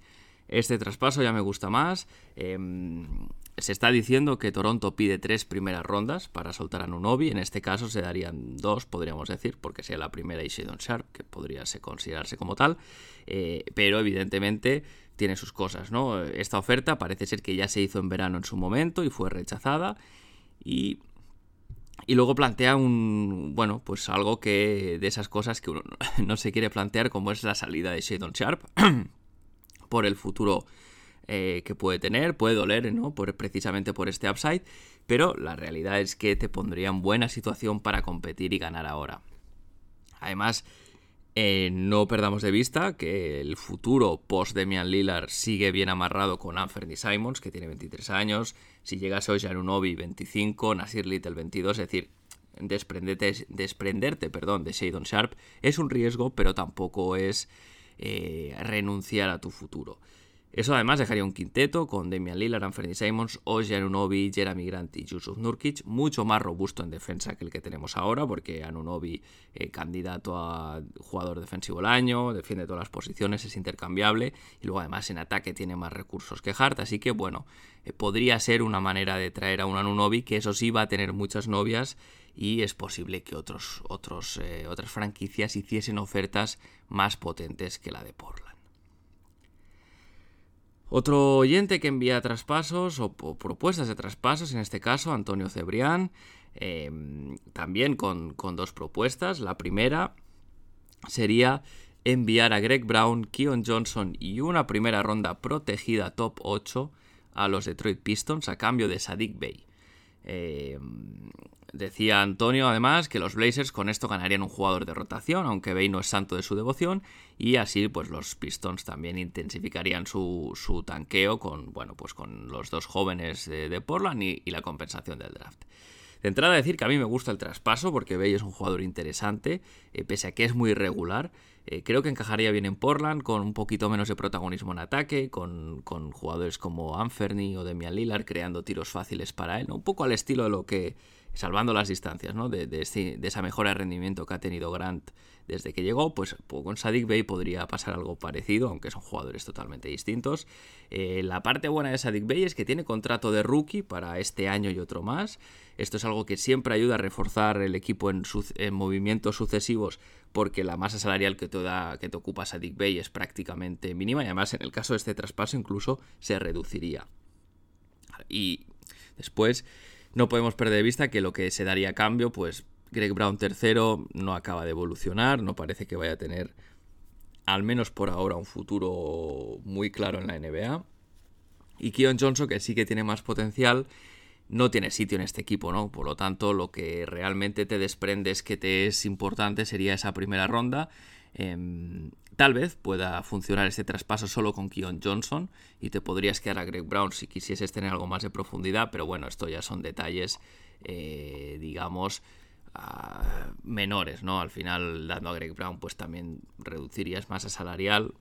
Este traspaso ya me gusta más. Em, se está diciendo que Toronto pide tres primeras rondas para soltar a Nunobi. En este caso se darían dos, podríamos decir, porque sea la primera y Shadon Sharp, que podría considerarse como tal. Eh, pero evidentemente tiene sus cosas, ¿no? Esta oferta parece ser que ya se hizo en verano en su momento y fue rechazada. Y luego plantea un, bueno, pues algo que de esas cosas que uno no se quiere plantear, como es la salida de Shadon Sharp. por el futuro eh, que puede tener, puede doler, ¿no? Por, precisamente por este upside, pero la realidad es que te pondría en buena situación para competir y ganar ahora. Además, eh, no perdamos de vista que el futuro post Demian Lillard sigue bien amarrado con Anthony Simons, que tiene 23 años. Si llegas hoy a Unobi 25, Nasir Little 22, es decir, desprenderte, desprenderte perdón, de Shadon Sharp es un riesgo, pero tampoco es eh, renunciar a tu futuro. Eso además dejaría un quinteto con Damian Lillard, Anthony Simons, Oji Anunobi, Jeremy Grant y Yusuf Nurkic, mucho más robusto en defensa que el que tenemos ahora, porque Anunobi, eh, candidato a jugador defensivo del año, defiende todas las posiciones, es intercambiable, y luego además en ataque tiene más recursos que Hart, así que bueno, eh, podría ser una manera de traer a un Anunobi que eso sí va a tener muchas novias y es posible que otros, otros, eh, otras franquicias hiciesen ofertas más potentes que la de Portland. Otro oyente que envía traspasos o, propuestas de traspasos, en este caso Antonio Cebrián, em, también con, dos propuestas. La primera sería enviar a Greg Brown, Keon Johnson y una primera ronda protegida top 8 a los Detroit Pistons a cambio de Sadik Bey. Em, Decía Antonio además que los Blazers con esto ganarían un jugador de rotación, aunque Bay no es santo de su devoción, y así pues los Pistons también intensificarían su, tanqueo con, bueno, pues con los dos jóvenes de, Portland y, la compensación del draft. De entrada decir que a mí me gusta el traspaso porque Bay es un jugador interesante, eh, pese a que es muy irregular. Eh, creo que encajaría bien en Portland, con un poquito menos de protagonismo en ataque, con, jugadores como Anferny o Demian Lillard creando tiros fáciles para él, un poco al estilo de lo que salvando las distancias, ¿no? De, esa mejora de rendimiento que ha tenido Grant desde que llegó, pues, pues con Sadik Bey podría pasar algo parecido, aunque son jugadores totalmente distintos. Eh, la parte buena de Sadik Bey es que tiene contrato de rookie para este año y otro más. Esto es algo que siempre ayuda a reforzar el equipo en, movimientos sucesivos porque la masa salarial que te, da, que te ocupa Sadik Bey es prácticamente mínima y además en el caso de este traspaso incluso se reduciría. Y después no podemos perder de vista que lo que se daría a cambio, pues Greg Brown tercero no acaba de evolucionar, no parece que vaya a tener, al menos por ahora, un futuro muy claro en la NBA. Y Keon Johnson, que sí que tiene más potencial, no tiene sitio en este equipo, ¿no? Por lo tanto, lo que realmente te desprendes que te es importante sería esa primera ronda. Em, Tal vez pueda funcionar este traspaso solo con Keon Johnson y te podrías quedar a Greg Brown si quisieses tener algo más de profundidad, pero bueno, esto ya son detalles, eh, digamos, ah, menores, ¿no? Al final, dando a Greg Brown, pues también reducirías masa salarial.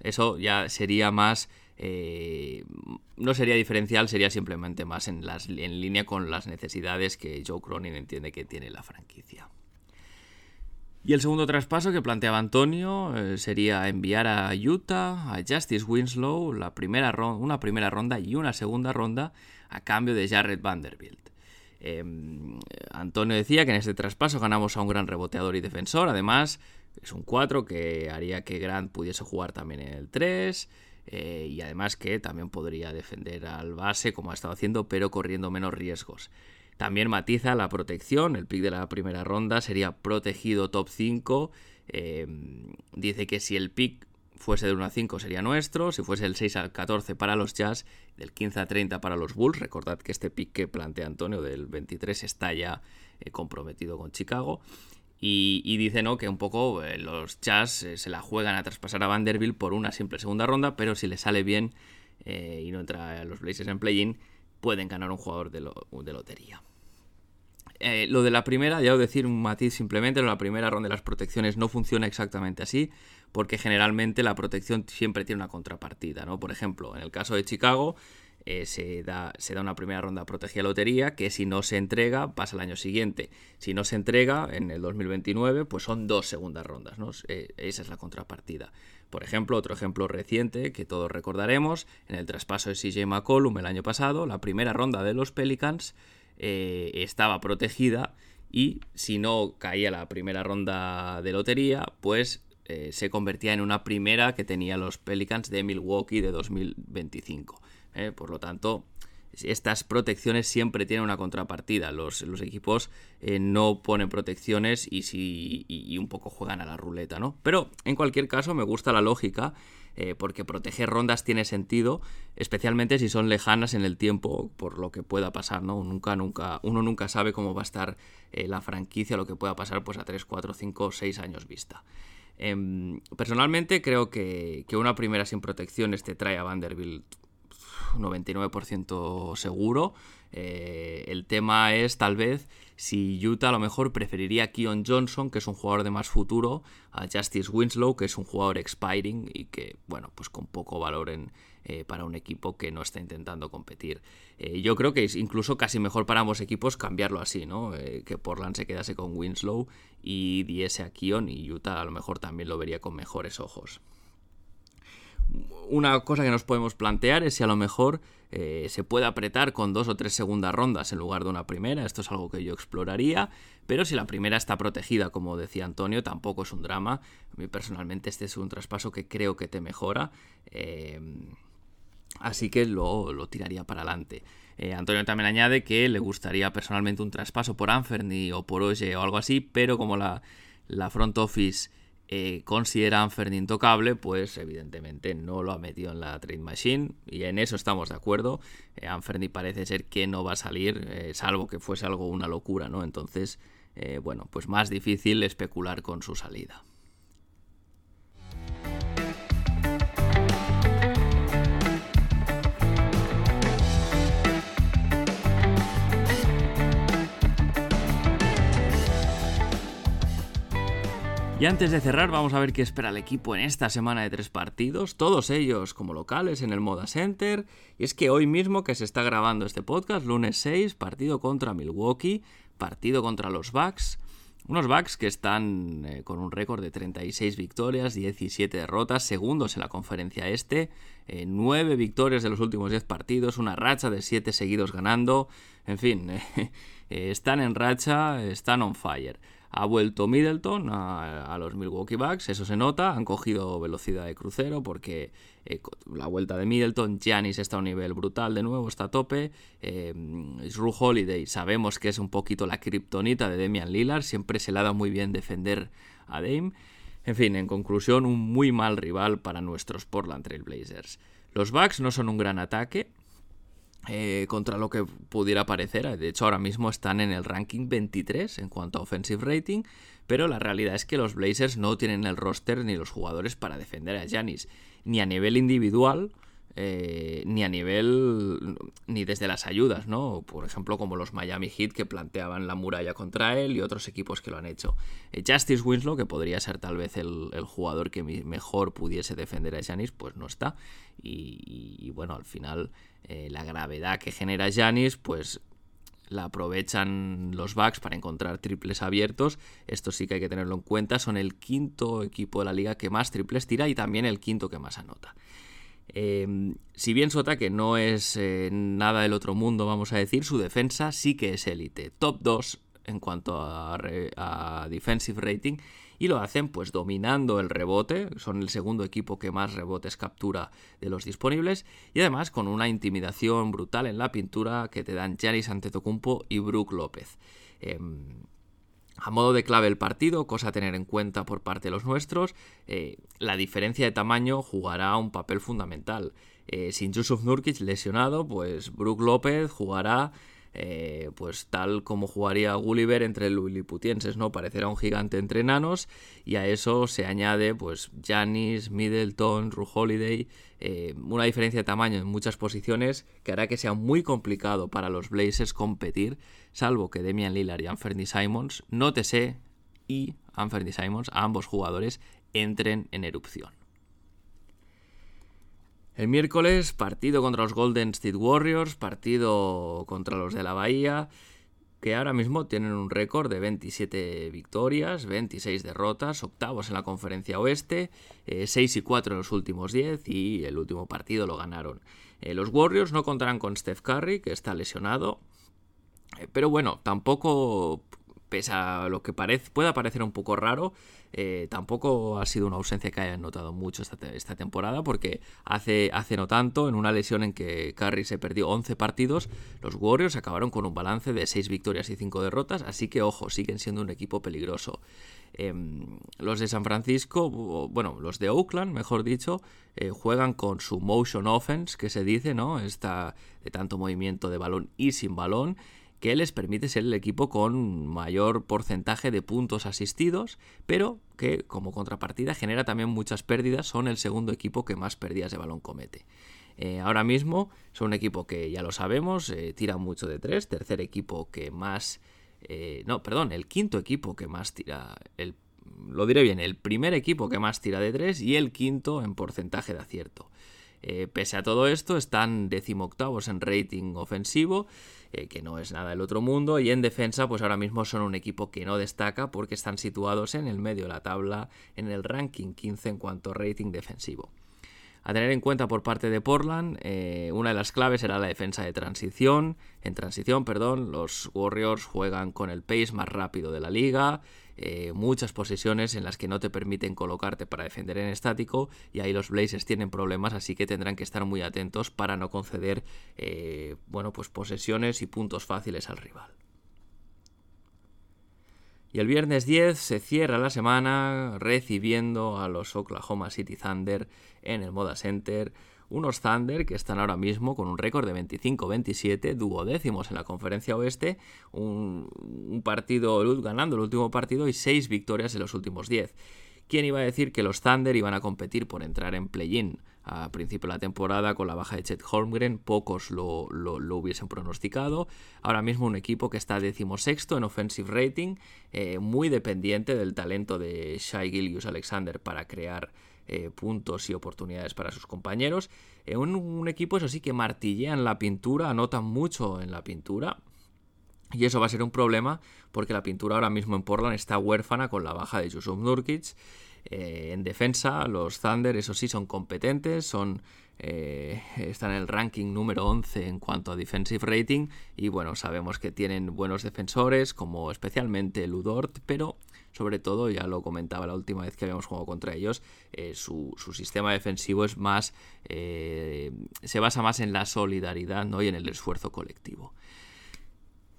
Eso ya sería más, eh, no sería diferencial, sería simplemente más en, las, en línea con las necesidades que Joe Cronin entiende que tiene la franquicia. Y el segundo traspaso que planteaba Antonio eh, sería enviar a Utah, a Justice Winslow, la primera una primera ronda y una segunda ronda a cambio de Jared Vanderbilt. Em, Antonio decía que en este traspaso ganamos a un gran reboteador y defensor, además es un 4 que haría que Grant pudiese jugar también en el 3 eh, y además que también podría defender al base como ha estado haciendo pero corriendo menos riesgos. También matiza la protección, el pick de la primera ronda sería protegido top 5. Eh, dice que si el pick fuese de 1 a 5 sería nuestro, si fuese el 6 al 14 para los Jazz, del 15 a 30 para los Bulls, recordad que este pick que plantea Antonio del 23 está ya eh, comprometido con Chicago. Y, dice ¿no? que un poco eh, los Jazz se la juegan a traspasar a Vanderbilt por una simple segunda ronda, pero si le sale bien y no entra a los Blazers en play-in, pueden ganar un jugador de lotería. Eh, lo de la primera, ya os decir un matiz simplemente, la primera ronda de las protecciones no funciona exactamente así, porque generalmente la protección siempre tiene una contrapartida, ¿no? Por ejemplo, en el caso de Chicago, eh, se, da, una primera ronda protegida lotería que si no se entrega pasa el año siguiente. Si no se entrega en el 2029, pues son dos segundas rondas. Eh, esa es la contrapartida. Por ejemplo, otro ejemplo reciente que todos recordaremos, en el traspaso de CJ McCollum el año pasado, la primera ronda de los Pelicans eh, estaba protegida y si no caía la primera ronda de lotería, pues eh, se convertía en una primera que tenía los Pelicans de Milwaukee de 2025. Eh. por lo tanto, estas protecciones siempre tienen una contrapartida. Los, equipos no ponen protecciones y, si, y, un poco juegan a la ruleta, ¿no? Pero en cualquier caso me gusta la lógica eh, porque proteger rondas tiene sentido, especialmente si son lejanas en el tiempo por lo que pueda pasar, ¿no? Nunca, nunca, uno nunca sabe cómo va a estar eh, la franquicia, lo que pueda pasar pues a 3, 4, 5, 6 años vista. Em, personalmente creo que, que, una primera sin protecciones te trae a Vanderbilt 99% seguro. Eh, el tema es tal vez si Utah a lo mejor preferiría a Keon Johnson, que es un jugador de más futuro, a Justice Winslow, que es un jugador expiring y que, bueno, pues con poco valor en, eh, para un equipo que no está intentando competir. Eh, yo creo que es incluso casi mejor para ambos equipos cambiarlo así, ¿no? que Portland se quedase con Winslow y diese a Keon y Utah a lo mejor también lo vería con mejores ojos una cosa que nos podemos plantear es si a lo mejor eh, se puede apretar con dos o tres segundas rondas en lugar de una primera. Esto es algo que yo exploraría. Pero si la primera está protegida, como decía Antonio, tampoco es un drama. A mí personalmente este es un traspaso que creo que te mejora. Eh, así que lo, tiraría para adelante. Eh, Antonio también añade que le gustaría personalmente un traspaso por Anferni o por Oye o algo así, pero como la, la front office eh, consideran intocable, pues evidentemente no lo ha metido en la Trade Machine y en eso estamos de acuerdo. Eh, Anferni parece ser que no va a salir, eh, salvo que fuese algo una locura, ¿no? Entonces, bueno, pues más difícil especular con su salida. Y antes de cerrar, vamos a ver qué espera el equipo en esta semana de tres partidos, todos ellos como locales en el Moda Center. Y es que hoy mismo que se está grabando este podcast, lunes 6, partido contra Milwaukee, partido contra los Bucks. Unos Bucks que están eh, con un récord de 36 victorias, 17 derrotas, segundos en la conferencia este, 9 eh, victorias de los últimos 10 partidos, una racha de 7 seguidos ganando. En fin, están en racha, están on fire. Ha vuelto Middleton a, los Milwaukee Bucks, eso se nota, han cogido velocidad de crucero porque eh, la vuelta de Middleton, Giannis está a un nivel brutal de nuevo, está a tope, eh, Ru Holiday sabemos que es un poquito la kriptonita de Demian Lillard, siempre se le ha dado muy bien defender a Dame. En fin, en conclusión, un muy mal rival para nuestros Portland Trail Blazers. Los Bucks no son un gran ataque, eh, contra lo que pudiera parecer. De hecho, ahora mismo están en el ranking 23 en cuanto a offensive rating, pero la realidad es que los Blazers no tienen el roster ni los jugadores para defender a Giannis, ni a nivel individual, eh, ni a nivel ni desde las ayudas, ¿no? Por ejemplo, como los Miami Heat que planteaban la muralla contra él y otros equipos que lo han hecho. Eh, Justice Winslow, que podría ser tal vez el, jugador que mejor pudiese defender a Giannis, pues no está. Y, bueno, al final eh, la gravedad que genera Giannis, pues la aprovechan los Bucks para encontrar triples abiertos. Esto sí que hay que tenerlo en cuenta. Son el quinto equipo de la liga que más triples tira y también el quinto que más anota. Eh, si bien su ataque no es eh, nada del otro mundo, vamos a decir, su defensa sí que es élite. Top 2 en cuanto a, defensive rating y lo hacen pues dominando el rebote, son el segundo equipo que más rebotes captura de los disponibles y además con una intimidación brutal en la pintura que te dan Giannis Antetokounmpo y Brook López. Em, a modo de clave el partido, cosa a tener en cuenta por parte de los nuestros, eh, la diferencia de tamaño jugará un papel fundamental. Eh, sin Yusuf Nurkic lesionado, pues Brook López jugará eh, pues tal como jugaría Gulliver entre Lilliputienses, ¿no? Parecerá un gigante entre enanos y a eso se añade pues Janis, Middleton, Ru Holiday, eh, una diferencia de tamaño en muchas posiciones que hará que sea muy complicado para los Blazers competir, salvo que Demian Lillard y Anthony Simons, nótese, y Anthony Simons, ambos jugadores, entren en erupción. El miércoles, partido contra los Golden State Warriors, partido contra los de la Bahía, que ahora mismo tienen un récord de 27 victorias, 26 derrotas, octavos en la conferencia oeste, 6 eh, y 4 en los últimos 10 y el último partido lo ganaron. Eh, los Warriors no contarán con Steph Curry, que está lesionado, eh, pero bueno, tampoco pese a lo que parece, pueda parecer un poco raro, eh, tampoco ha sido una ausencia que haya notado mucho esta, temporada, porque hace, hace no tanto, en una lesión en que Curry se perdió 11 partidos, los Warriors acabaron con un balance de 6 victorias y 5 derrotas, así que ojo, siguen siendo un equipo peligroso. Em, los de San Francisco, bueno, los de Oakland, mejor dicho, eh, juegan con su motion offense, que se dice, ¿no? Esta de tanto movimiento de balón y sin balón que les permite ser el equipo con mayor porcentaje de puntos asistidos, pero que como contrapartida genera también muchas pérdidas, son el segundo equipo que más pérdidas de balón comete. Eh, ahora mismo son un equipo que ya lo sabemos, eh, tira mucho de tres, tercer equipo que más... Eh, no, perdón, el quinto equipo que más tira... El, lo diré bien, el primer equipo que más tira de tres y el quinto en porcentaje de acierto. pese a todo esto, están decimoctavos en rating ofensivo eh, que no es nada del otro mundo, y en defensa pues ahora mismo son un equipo que no destaca porque están situados en el medio de la tabla en el ranking 15 en cuanto a rating defensivo. A tener en cuenta por parte de Portland, eh, una de las claves era la defensa de transición. En transición, perdón, los Warriors juegan con el pace más rápido de la liga, eh, muchas posiciones en las que no te permiten colocarte para defender en estático y ahí los Blazers tienen problemas, así que tendrán que estar muy atentos para no conceder, eh, bueno, pues posesiones y puntos fáciles al rival. Y el viernes 10 se cierra la semana recibiendo a los Oklahoma City Thunder en el Moda Center. Unos Thunder que están ahora mismo con un récord de 25-27, duodécimos en la conferencia oeste, un, partido ganando el último partido y 6 victorias en los últimos 10. ¿Quién iba a decir que los Thunder iban a competir por entrar en play-in? a principio de la temporada con la baja de Chet Holmgren, pocos lo, hubiesen pronosticado. Ahora mismo un equipo que está decimosexto en offensive rating, eh, muy dependiente del talento de Shai Gilgius Alexander para crear eh, puntos y oportunidades para sus compañeros. Eh, un, equipo, eso sí, que martillean la pintura, anotan mucho en la pintura. Y eso va a ser un problema porque la pintura ahora mismo en Portland está huérfana con la baja de Yusuf Nurkic. Eh, en defensa, los Thunder, eso sí, son competentes, son, están en el ranking número 11 en cuanto a defensive rating y bueno, sabemos que tienen buenos defensores, como especialmente Ludort, pero sobre todo, ya lo comentaba la última vez que habíamos jugado contra ellos, eh, su, sistema defensivo es más, se basa más en la solidaridad ¿no? y en el esfuerzo colectivo.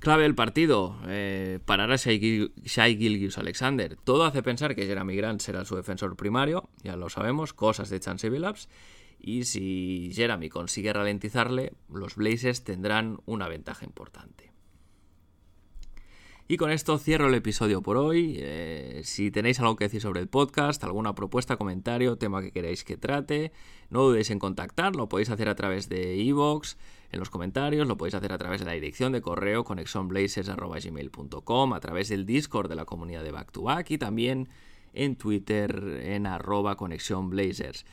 Clave del partido, eh, parar a Shai, Gilgius Alexander. Todo hace pensar que Jeremy Grant será su defensor primario, ya lo sabemos, cosas de Chance Billups. Y si Jeremy consigue ralentizarle, los Blazers tendrán una ventaja importante. Y con esto cierro el episodio por hoy. Eh, si tenéis algo que decir sobre el podcast, alguna propuesta, comentario, tema que queráis que trate, no dudéis en contactar. Lo podéis hacer a través de iVoox, en los comentarios, lo podéis hacer a través de la dirección de correo conexionblazers.gmail.com, a través del Discord de la comunidad de Back to Back y también en Twitter en arroba conexionblazers.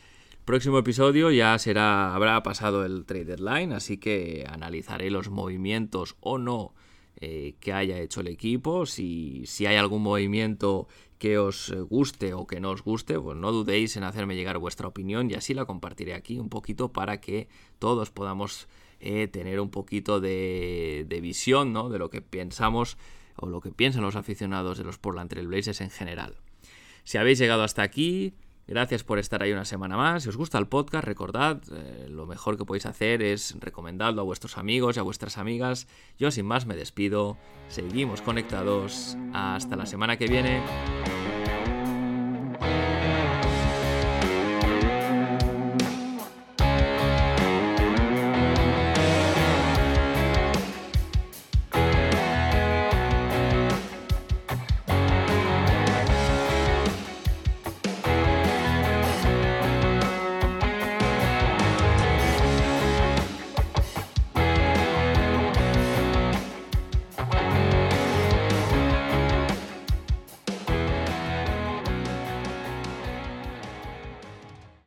Próximo episodio ya será, habrá pasado el trade deadline, así que analizaré los movimientos o no eh, que haya hecho el equipo. Si, si hay algún movimiento que os guste o que no os guste, pues no dudéis en hacerme llegar vuestra opinión y así la compartiré aquí un poquito para que todos podamos eh, tener un poquito de, de visión ¿no? de lo que pensamos o lo que piensan los aficionados de los Portland Trail Blazers en general. Si habéis llegado hasta aquí, gracias por estar ahí una semana más. Si os gusta el podcast, recordad, eh, lo mejor que podéis hacer es recomendarlo a vuestros amigos y a vuestras amigas. Yo sin más me despido. Seguimos conectados. Hasta la semana que viene.